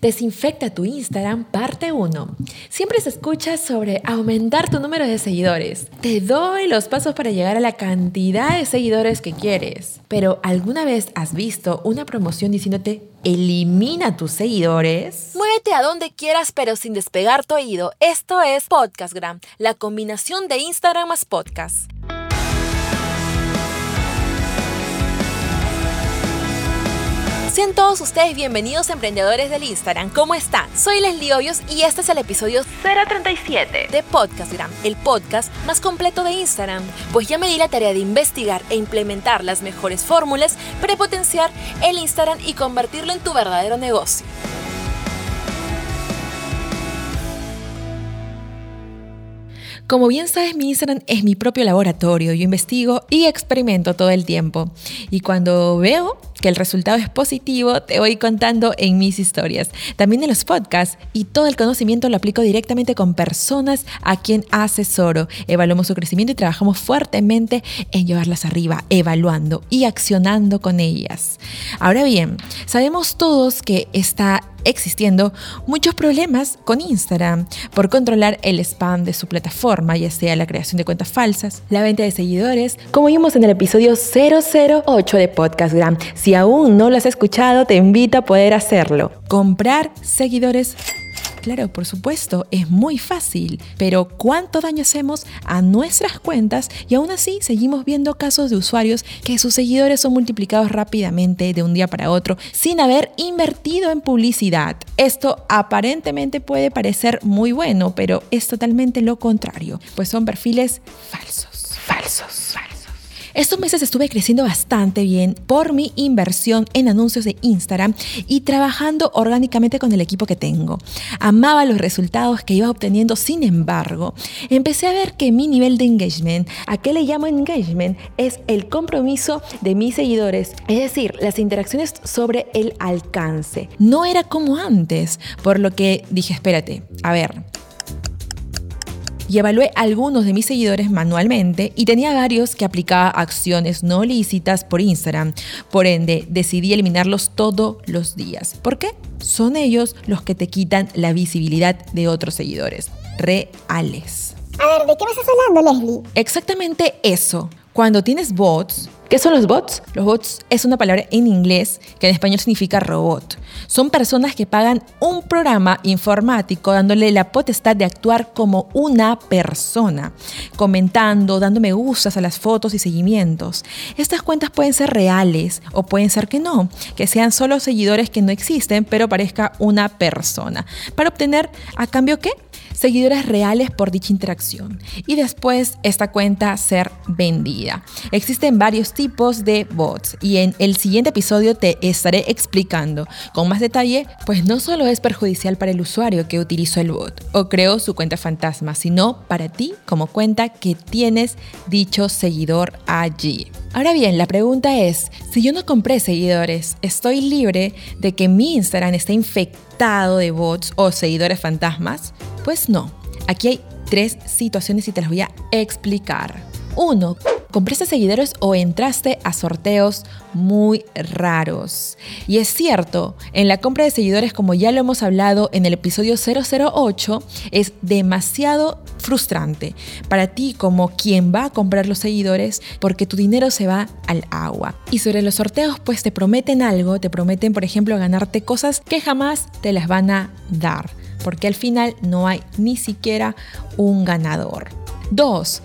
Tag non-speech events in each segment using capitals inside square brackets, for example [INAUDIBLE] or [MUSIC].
Desinfecta tu Instagram, parte 1. Siempre se escucha sobre aumentar tu número de seguidores. Te doy los pasos para llegar a la cantidad de seguidores que quieres. Pero ¿alguna vez has visto una promoción diciéndote elimina tus seguidores? Muévete a donde quieras pero sin despegar tu oído. Esto es Podcastgram, la combinación de Instagram más podcast. Sean todos ustedes bienvenidos emprendedores del Instagram. ¿Cómo están? Soy Leslie Hoyos y este es el episodio 037 de Podcastgram, el podcast más completo de Instagram. Pues ya me di la tarea de investigar e implementar las mejores fórmulas para potenciar el Instagram y convertirlo en tu verdadero negocio. Como bien sabes, mi Instagram es mi propio laboratorio. Yo investigo y experimento todo el tiempo. Y cuando veo que el resultado es positivo, te voy contando en mis historias, también en los podcasts y todo el conocimiento lo aplico directamente con personas a quien asesoro. Evaluamos su crecimiento y trabajamos fuertemente en llevarlas arriba, evaluando y accionando con ellas. Ahora bien, sabemos todos que está existiendo muchos problemas con Instagram por controlar el spam de su plataforma, ya sea la creación de cuentas falsas, la venta de seguidores, como vimos en el episodio 008 de Podcastgram. Si aún no lo has escuchado, te invito a poder hacerlo. Comprar seguidores Claro, por supuesto, es muy fácil, pero ¿cuánto daño hacemos a nuestras cuentas y aún así seguimos viendo casos de usuarios que sus seguidores son multiplicados rápidamente de un día para otro sin haber invertido en publicidad? Esto aparentemente puede parecer muy bueno, pero es totalmente lo contrario, pues son perfiles falsos, falsos, falsos. Estos meses estuve creciendo bastante bien por mi inversión en anuncios de Instagram y trabajando orgánicamente con el equipo que tengo. Amaba los resultados que iba obteniendo, sin embargo, empecé a ver que mi nivel de engagement, ¿a qué le llamo engagement? Es el compromiso de mis seguidores, es decir, las interacciones sobre el alcance. No era como antes, por lo que dije, espérate, a ver, y evalué algunos de mis seguidores manualmente y tenía varios que aplicaba acciones no lícitas por Instagram. Por ende, decidí eliminarlos todos los días. ¿Por qué? Son ellos los que te quitan la visibilidad de otros seguidores reales. A ver, ¿de qué me estás hablando, Leslie? Exactamente eso. Cuando tienes bots, ¿qué son los bots? Los bots es una palabra en inglés que en español significa robot. Son personas que pagan un programa informático dándole la potestad de actuar como una persona, comentando, dando me gustas a las fotos y seguimientos. Estas cuentas pueden ser reales o pueden ser que no, que sean solo seguidores que no existen, pero parezca una persona. Para obtener a cambio qué? Seguidores reales por dicha interacción y después esta cuenta ser vendida. Existen varios tipos de bots y en el siguiente episodio te estaré explicando con más detalle, pues no solo es perjudicial para el usuario que utilizó el bot o creó su cuenta fantasma, sino para ti como cuenta que tienes dicho seguidor allí. Ahora bien, la pregunta es, si yo no compré seguidores, ¿estoy libre de que mi Instagram esté infectado de bots o seguidores fantasmas? Pues no. Aquí hay tres situaciones y te las voy a explicar. Uno, compraste seguidores o entraste a sorteos muy raros. Y es cierto, en la compra de seguidores, como ya lo hemos hablado en el episodio 008, es demasiado frustrante para ti como quien va a comprar los seguidores porque tu dinero se va al agua. Y sobre los sorteos, pues te prometen algo, te prometen, por ejemplo, ganarte cosas que jamás te las van a dar porque al final no hay ni siquiera un ganador. 2.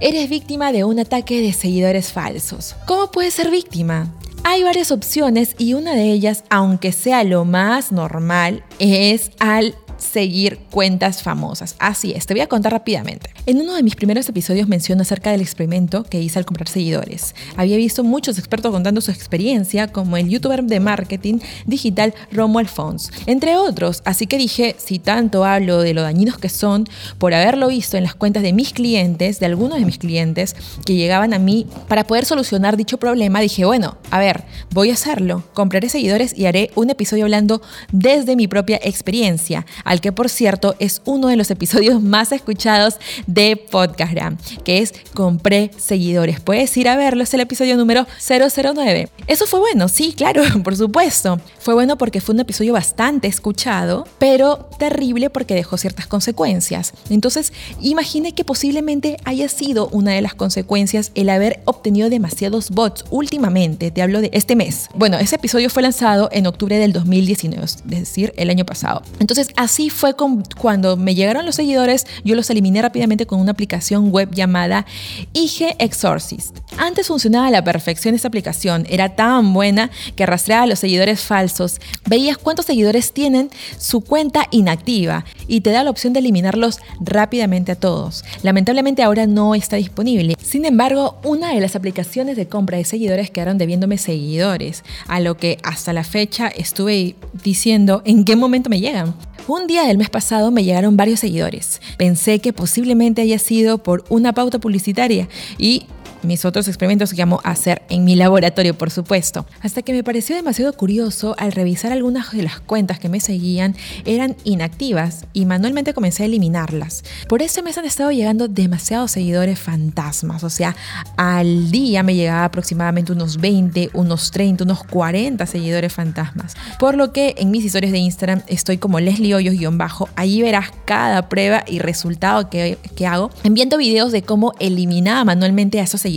Eres víctima de un ataque de seguidores falsos. ¿Cómo puedes ser víctima? Hay varias opciones y una de ellas, aunque sea lo más normal, es al seguir cuentas famosas. Así es, te voy a contar rápidamente. En uno de mis primeros episodios menciono acerca del experimento que hice al comprar seguidores. Había visto muchos expertos contando su experiencia, como el youtuber de marketing digital Romo Alfons, entre otros. Así que dije, si tanto hablo de lo dañinos que son, por haberlo visto en las cuentas de mis clientes, de algunos de mis clientes que llegaban a mí para poder solucionar dicho problema, dije, bueno, a ver, voy a hacerlo. Compraré seguidores y haré un episodio hablando desde mi propia experiencia al que por cierto es uno de los episodios [LAUGHS] más escuchados de Podcastgram, que es Compré seguidores. Puedes ir a verlo, es el episodio número 009. Eso fue bueno, sí, claro, [LAUGHS] por supuesto. Fue bueno porque fue un episodio bastante escuchado, pero terrible porque dejó ciertas consecuencias. Entonces, imagine que posiblemente haya sido una de las consecuencias el haber obtenido demasiados bots últimamente. Te hablo de este mes. Bueno, ese episodio fue lanzado en octubre del 2019, es decir, el año pasado. Entonces, así fue cuando me llegaron los seguidores, yo los eliminé rápidamente con una aplicación web llamada IG Exorcist. Antes funcionaba a la perfección esta aplicación, era tan buena que rastreaba a los seguidores falsos, veías cuántos seguidores tienen su cuenta inactiva y te da la opción de eliminarlos rápidamente a todos. Lamentablemente ahora no está disponible. Sin embargo, una de las aplicaciones de compra de seguidores quedaron debiéndome seguidores, a lo que hasta la fecha estuve diciendo en qué momento me llegan. Un día del mes pasado me llegaron varios seguidores. Pensé que posiblemente haya sido por una pauta publicitaria y mis otros experimentos que amo hacer en mi laboratorio, por supuesto. Hasta que me pareció demasiado curioso al revisar algunas de las cuentas que me seguían eran inactivas y manualmente comencé a eliminarlas. Por eso me han estado llegando demasiados seguidores fantasmas, o sea, al día me llegaba aproximadamente unos 20, unos 30, unos 40 seguidores fantasmas. Por lo que en mis historias de Instagram estoy como Leslie Hoyos-bajo, allí verás cada prueba y resultado que, que hago, enviando videos de cómo eliminaba manualmente a esos seguidores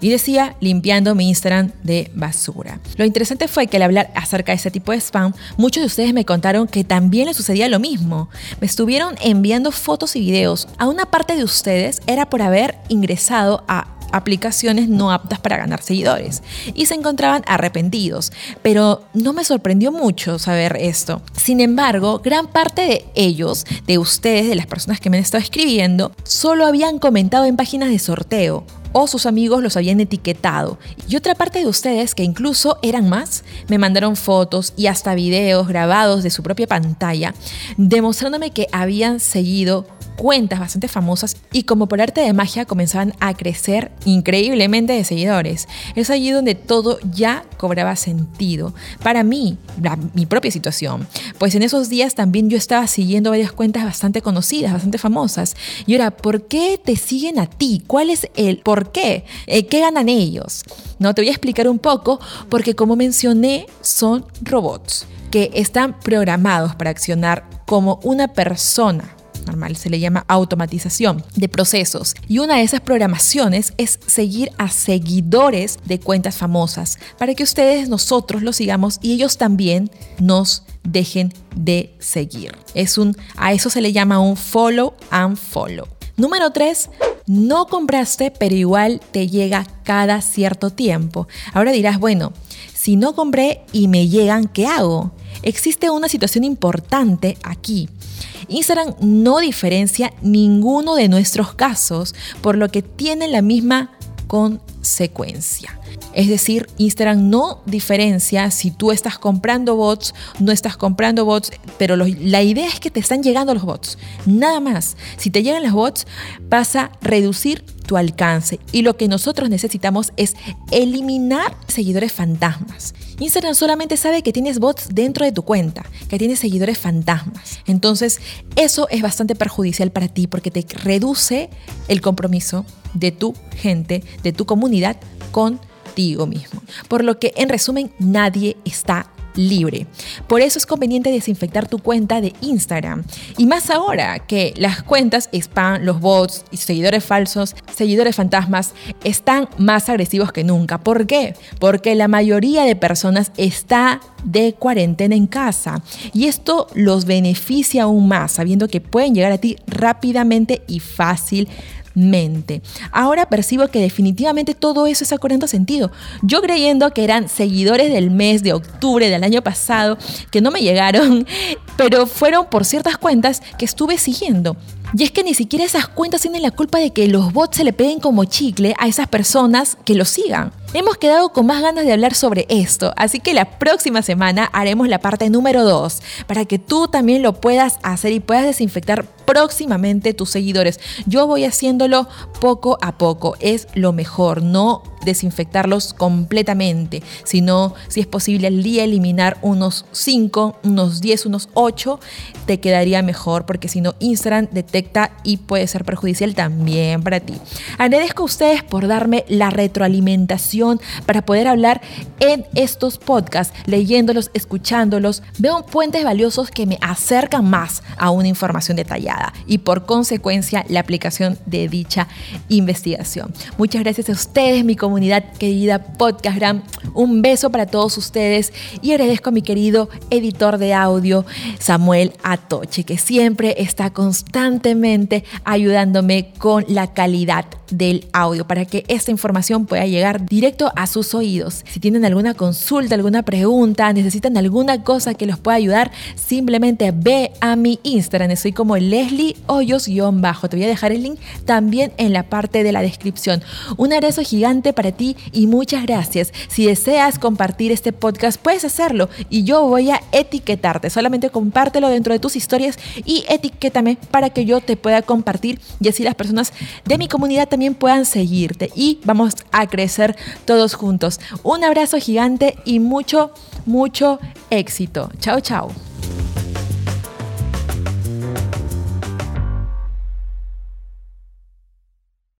y decía limpiando mi Instagram de basura. Lo interesante fue que al hablar acerca de ese tipo de spam, muchos de ustedes me contaron que también les sucedía lo mismo. Me estuvieron enviando fotos y videos. A una parte de ustedes era por haber ingresado a aplicaciones no aptas para ganar seguidores y se encontraban arrepentidos, pero no me sorprendió mucho saber esto. Sin embargo, gran parte de ellos, de ustedes, de las personas que me han estado escribiendo, solo habían comentado en páginas de sorteo o sus amigos los habían etiquetado. Y otra parte de ustedes, que incluso eran más, me mandaron fotos y hasta videos grabados de su propia pantalla, demostrándome que habían seguido cuentas bastante famosas y como por arte de magia comenzaban a crecer increíblemente de seguidores. Es allí donde todo ya cobraba sentido. Para mí, mi propia situación, pues en esos días también yo estaba siguiendo varias cuentas bastante conocidas, bastante famosas. Y ahora, ¿por qué te siguen a ti? ¿Cuál es el por qué? Eh, ¿Qué ganan ellos? No, te voy a explicar un poco porque como mencioné, son robots que están programados para accionar como una persona normal, se le llama automatización de procesos. Y una de esas programaciones es seguir a seguidores de cuentas famosas para que ustedes, nosotros los sigamos y ellos también nos dejen de seguir. Es un, a eso se le llama un follow and follow. Número 3. No compraste, pero igual te llega cada cierto tiempo. Ahora dirás, bueno, si no compré y me llegan, ¿qué hago? Existe una situación importante aquí. Instagram no diferencia ninguno de nuestros casos, por lo que tiene la misma consecuencia. Es decir, Instagram no diferencia si tú estás comprando bots, no estás comprando bots, pero la idea es que te están llegando los bots. Nada más. Si te llegan los bots, vas a reducir tu alcance. Y lo que nosotros necesitamos es eliminar seguidores fantasmas. Instagram solamente sabe que tienes bots dentro de tu cuenta, que tienes seguidores fantasmas. Entonces, eso es bastante perjudicial para ti porque te reduce el compromiso de tu gente, de tu comunidad contigo mismo. Por lo que, en resumen, nadie está libre. Por eso es conveniente desinfectar tu cuenta de Instagram. Y más ahora que las cuentas spam, los bots seguidores falsos, seguidores fantasmas, están más agresivos que nunca. ¿Por qué? Porque la mayoría de personas está de cuarentena en casa. Y esto los beneficia aún más, sabiendo que pueden llegar a ti rápidamente y fácil Ahora percibo que definitivamente todo eso está cobrando sentido. Yo creyendo que eran seguidores del mes de octubre del año pasado, que no me llegaron, [LAUGHS] pero fueron por ciertas cuentas que estuve siguiendo. Y es que ni siquiera esas cuentas tienen la culpa de que los bots se le peguen como chicle a esas personas que los sigan. Hemos quedado con más ganas de hablar sobre esto, así que la próxima semana haremos la parte número 2 para que tú también lo puedas hacer y puedas desinfectar próximamente tus seguidores. Yo voy haciéndolo poco a poco, es lo mejor, no desinfectarlos completamente, sino si es posible al día eliminar unos 5, unos 10, unos 8, te quedaría mejor porque si no Instagram detecta y puede ser perjudicial también para ti. Agradezco a ustedes por darme la retroalimentación para poder hablar en estos podcasts, leyéndolos, escuchándolos. Veo puentes valiosos que me acercan más a una información detallada y por consecuencia la aplicación de dicha investigación. Muchas gracias a ustedes, mi comunidad querida Podcastgram. Un beso para todos ustedes y agradezco a mi querido editor de audio, Samuel Atoche, que siempre está constantemente ayudándome con la calidad del audio para que esta información pueda llegar a sus oídos. Si tienen alguna consulta, alguna pregunta, necesitan alguna cosa que los pueda ayudar, simplemente ve a mi Instagram. Estoy como Leslie Hoyos-bajo. Te voy a dejar el link también en la parte de la descripción. Un abrazo gigante para ti y muchas gracias. Si deseas compartir este podcast, puedes hacerlo y yo voy a etiquetarte. Solamente compártelo dentro de tus historias y etiquétame para que yo te pueda compartir y así las personas de mi comunidad también puedan seguirte y vamos a crecer todos juntos. Un abrazo gigante y mucho, mucho éxito. Chao, chao.